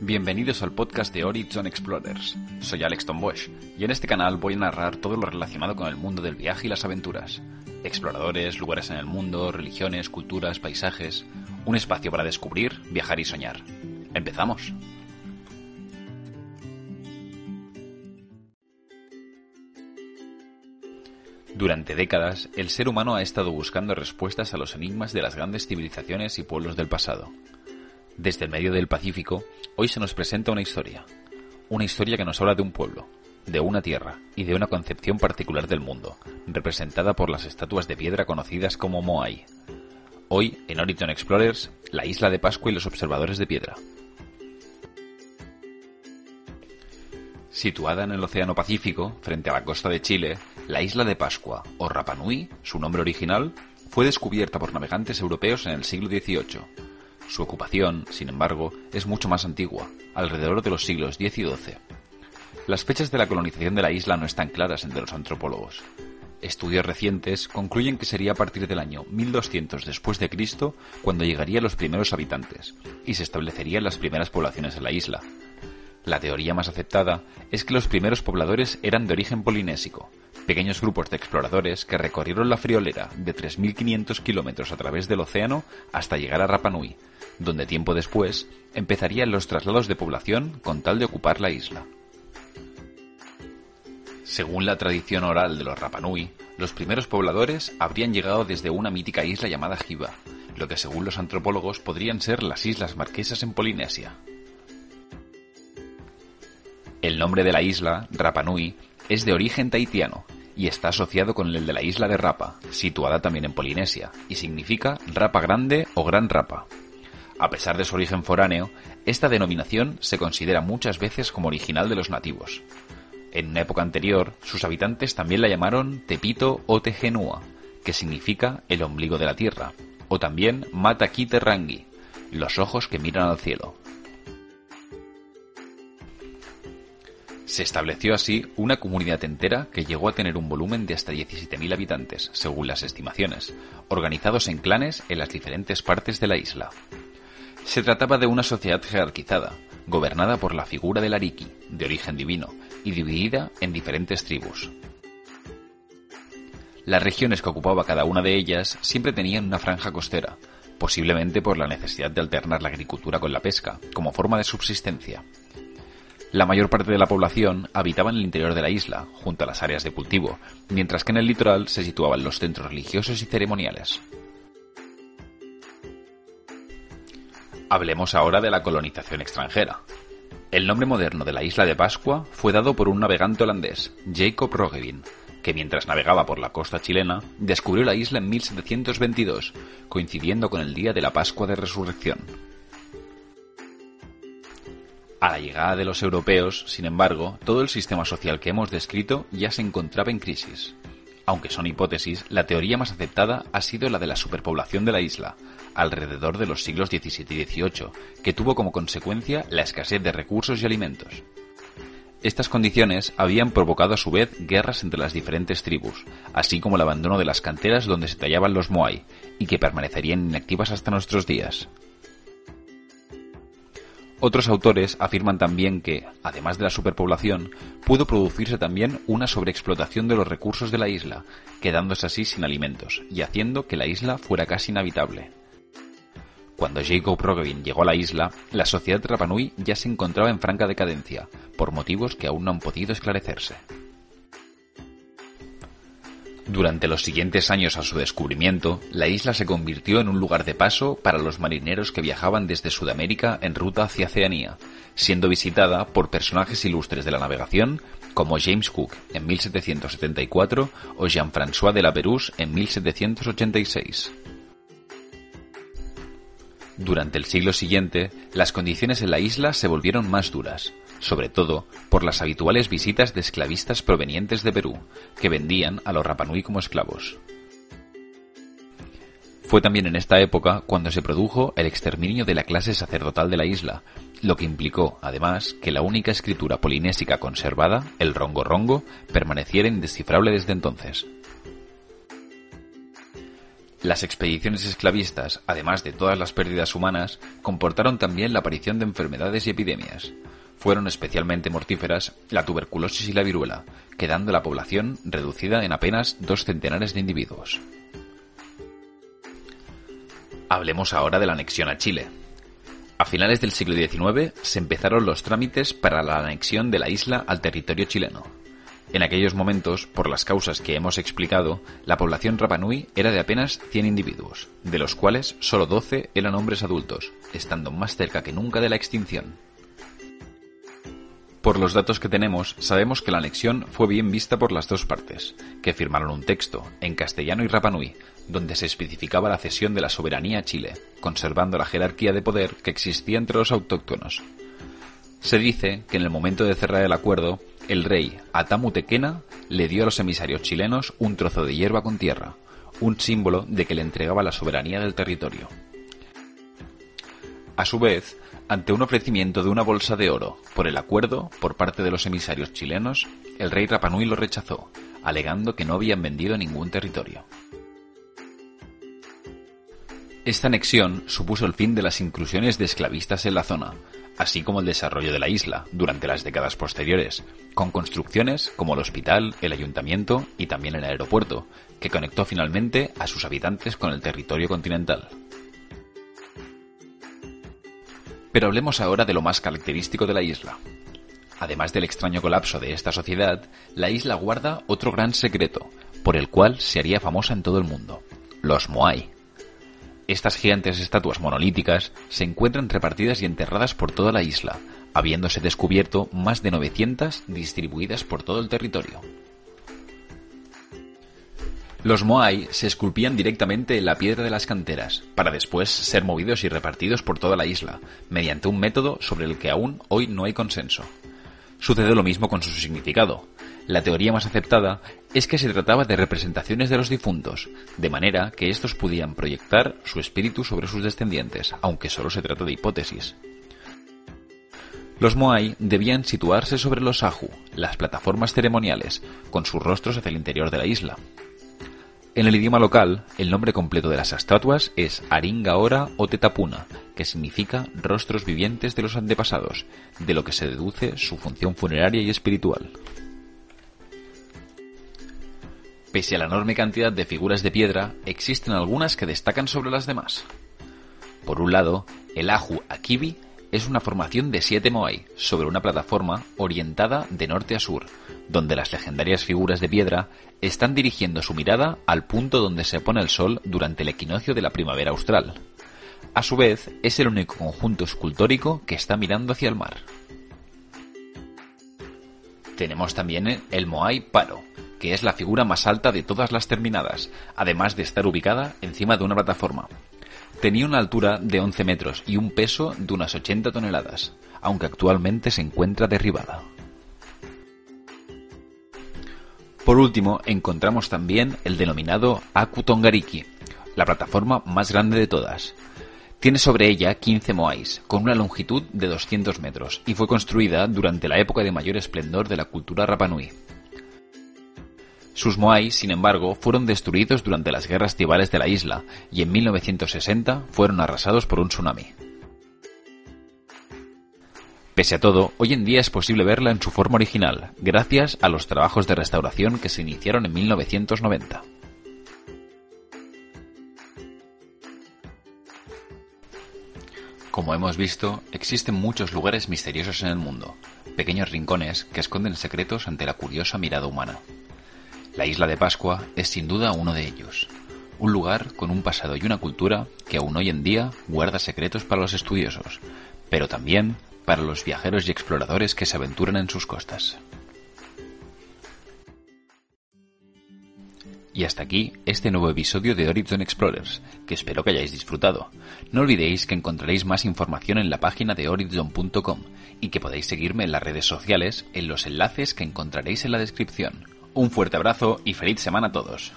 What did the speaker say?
Bienvenidos al podcast de Horizon Explorers. Soy Alex Tombosch y en este canal voy a narrar todo lo relacionado con el mundo del viaje y las aventuras. Exploradores, lugares en el mundo, religiones, culturas, paisajes. Un espacio para descubrir, viajar y soñar. ¡Empezamos! Durante décadas, el ser humano ha estado buscando respuestas a los enigmas de las grandes civilizaciones y pueblos del pasado. Desde el medio del Pacífico, hoy se nos presenta una historia. Una historia que nos habla de un pueblo, de una tierra y de una concepción particular del mundo, representada por las estatuas de piedra conocidas como Moai. Hoy, en Horizon Explorers, la isla de Pascua y los observadores de piedra. Situada en el Océano Pacífico, frente a la costa de Chile, la isla de Pascua, o Rapa Nui, su nombre original, fue descubierta por navegantes europeos en el siglo XVIII su ocupación, sin embargo, es mucho más antigua, alrededor de los siglos X y XII. Las fechas de la colonización de la isla no están claras entre los antropólogos. Estudios recientes concluyen que sería a partir del año 1200 después de Cristo cuando llegarían los primeros habitantes y se establecerían las primeras poblaciones en la isla. La teoría más aceptada es que los primeros pobladores eran de origen polinésico, pequeños grupos de exploradores que recorrieron la friolera de 3.500 kilómetros a través del océano hasta llegar a Rapa Nui, donde tiempo después empezarían los traslados de población con tal de ocupar la isla. Según la tradición oral de los Rapanui, los primeros pobladores habrían llegado desde una mítica isla llamada Jiva, lo que según los antropólogos podrían ser las Islas Marquesas en Polinesia. El nombre de la isla, Rapanui, es de origen tahitiano y está asociado con el de la isla de Rapa, situada también en Polinesia, y significa rapa grande o gran rapa. A pesar de su origen foráneo, esta denominación se considera muchas veces como original de los nativos. En una época anterior, sus habitantes también la llamaron Tepito o Tegenua, que significa el ombligo de la tierra, o también Rangi, los ojos que miran al cielo. Se estableció así una comunidad entera que llegó a tener un volumen de hasta 17.000 habitantes, según las estimaciones, organizados en clanes en las diferentes partes de la isla. Se trataba de una sociedad jerarquizada, gobernada por la figura del Ariki, de origen divino, y dividida en diferentes tribus. Las regiones que ocupaba cada una de ellas siempre tenían una franja costera, posiblemente por la necesidad de alternar la agricultura con la pesca, como forma de subsistencia. La mayor parte de la población habitaba en el interior de la isla, junto a las áreas de cultivo, mientras que en el litoral se situaban los centros religiosos y ceremoniales. Hablemos ahora de la colonización extranjera. El nombre moderno de la isla de Pascua fue dado por un navegante holandés, Jacob Roggeveen, que mientras navegaba por la costa chilena, descubrió la isla en 1722, coincidiendo con el día de la Pascua de Resurrección. A la llegada de los europeos, sin embargo, todo el sistema social que hemos descrito ya se encontraba en crisis. Aunque son hipótesis, la teoría más aceptada ha sido la de la superpoblación de la isla, alrededor de los siglos XVII y XVIII, que tuvo como consecuencia la escasez de recursos y alimentos. Estas condiciones habían provocado a su vez guerras entre las diferentes tribus, así como el abandono de las canteras donde se tallaban los moai, y que permanecerían inactivas hasta nuestros días. Otros autores afirman también que, además de la superpoblación, pudo producirse también una sobreexplotación de los recursos de la isla, quedándose así sin alimentos y haciendo que la isla fuera casi inhabitable. Cuando Jacob Roggeveen llegó a la isla, la sociedad Rapanui ya se encontraba en franca decadencia, por motivos que aún no han podido esclarecerse. Durante los siguientes años a su descubrimiento, la isla se convirtió en un lugar de paso para los marineros que viajaban desde Sudamérica en ruta hacia Oceanía, siendo visitada por personajes ilustres de la navegación como James Cook en 1774 o Jean-François de la Pérouse en 1786. Durante el siglo siguiente, las condiciones en la isla se volvieron más duras, sobre todo por las habituales visitas de esclavistas provenientes de Perú, que vendían a los Rapanui como esclavos. Fue también en esta época cuando se produjo el exterminio de la clase sacerdotal de la isla, lo que implicó, además, que la única escritura polinésica conservada, el rongo rongo, permaneciera indescifrable desde entonces. Las expediciones esclavistas, además de todas las pérdidas humanas, comportaron también la aparición de enfermedades y epidemias. Fueron especialmente mortíferas la tuberculosis y la viruela, quedando la población reducida en apenas dos centenares de individuos. Hablemos ahora de la anexión a Chile. A finales del siglo XIX se empezaron los trámites para la anexión de la isla al territorio chileno. En aquellos momentos, por las causas que hemos explicado, la población Rapanui era de apenas 100 individuos, de los cuales solo 12 eran hombres adultos, estando más cerca que nunca de la extinción. Por los datos que tenemos, sabemos que la anexión fue bien vista por las dos partes, que firmaron un texto, en castellano y Rapanui, donde se especificaba la cesión de la soberanía a Chile, conservando la jerarquía de poder que existía entre los autóctonos. Se dice que en el momento de cerrar el acuerdo, el rey Atamu Tequena le dio a los emisarios chilenos un trozo de hierba con tierra, un símbolo de que le entregaba la soberanía del territorio. A su vez, ante un ofrecimiento de una bolsa de oro por el acuerdo por parte de los emisarios chilenos, el rey Rapanui lo rechazó, alegando que no habían vendido ningún territorio. Esta anexión supuso el fin de las inclusiones de esclavistas en la zona, así como el desarrollo de la isla durante las décadas posteriores, con construcciones como el hospital, el ayuntamiento y también el aeropuerto, que conectó finalmente a sus habitantes con el territorio continental. Pero hablemos ahora de lo más característico de la isla. Además del extraño colapso de esta sociedad, la isla guarda otro gran secreto, por el cual se haría famosa en todo el mundo, los Moai. Estas gigantes estatuas monolíticas se encuentran repartidas y enterradas por toda la isla, habiéndose descubierto más de 900 distribuidas por todo el territorio. Los moai se esculpían directamente en la piedra de las canteras, para después ser movidos y repartidos por toda la isla, mediante un método sobre el que aún hoy no hay consenso. Sucede lo mismo con su significado. La teoría más aceptada es que se trataba de representaciones de los difuntos, de manera que estos podían proyectar su espíritu sobre sus descendientes, aunque solo se trata de hipótesis. Los Moai debían situarse sobre los Ahu, las plataformas ceremoniales, con sus rostros hacia el interior de la isla. En el idioma local, el nombre completo de las estatuas es Aringaora o Tetapuna, que significa rostros vivientes de los antepasados, de lo que se deduce su función funeraria y espiritual. Pese a la enorme cantidad de figuras de piedra, existen algunas que destacan sobre las demás. Por un lado, el Ahu Akibi es una formación de siete moai sobre una plataforma orientada de norte a sur, donde las legendarias figuras de piedra están dirigiendo su mirada al punto donde se pone el sol durante el equinoccio de la primavera austral. A su vez, es el único conjunto escultórico que está mirando hacia el mar. Tenemos también el Moai Paro, que es la figura más alta de todas las terminadas, además de estar ubicada encima de una plataforma. Tenía una altura de 11 metros y un peso de unas 80 toneladas, aunque actualmente se encuentra derribada. Por último, encontramos también el denominado Aku Tongariki, la plataforma más grande de todas. Tiene sobre ella 15 moais, con una longitud de 200 metros, y fue construida durante la época de mayor esplendor de la cultura Rapanui. Sus moai, sin embargo, fueron destruidos durante las guerras tribales de la isla y en 1960 fueron arrasados por un tsunami. Pese a todo, hoy en día es posible verla en su forma original, gracias a los trabajos de restauración que se iniciaron en 1990. Como hemos visto, existen muchos lugares misteriosos en el mundo, pequeños rincones que esconden secretos ante la curiosa mirada humana. La isla de Pascua es sin duda uno de ellos, un lugar con un pasado y una cultura que aún hoy en día guarda secretos para los estudiosos, pero también para los viajeros y exploradores que se aventuran en sus costas. Y hasta aquí este nuevo episodio de Horizon Explorers, que espero que hayáis disfrutado. No olvidéis que encontraréis más información en la página de horizon.com y que podéis seguirme en las redes sociales en los enlaces que encontraréis en la descripción. Un fuerte abrazo y feliz semana a todos.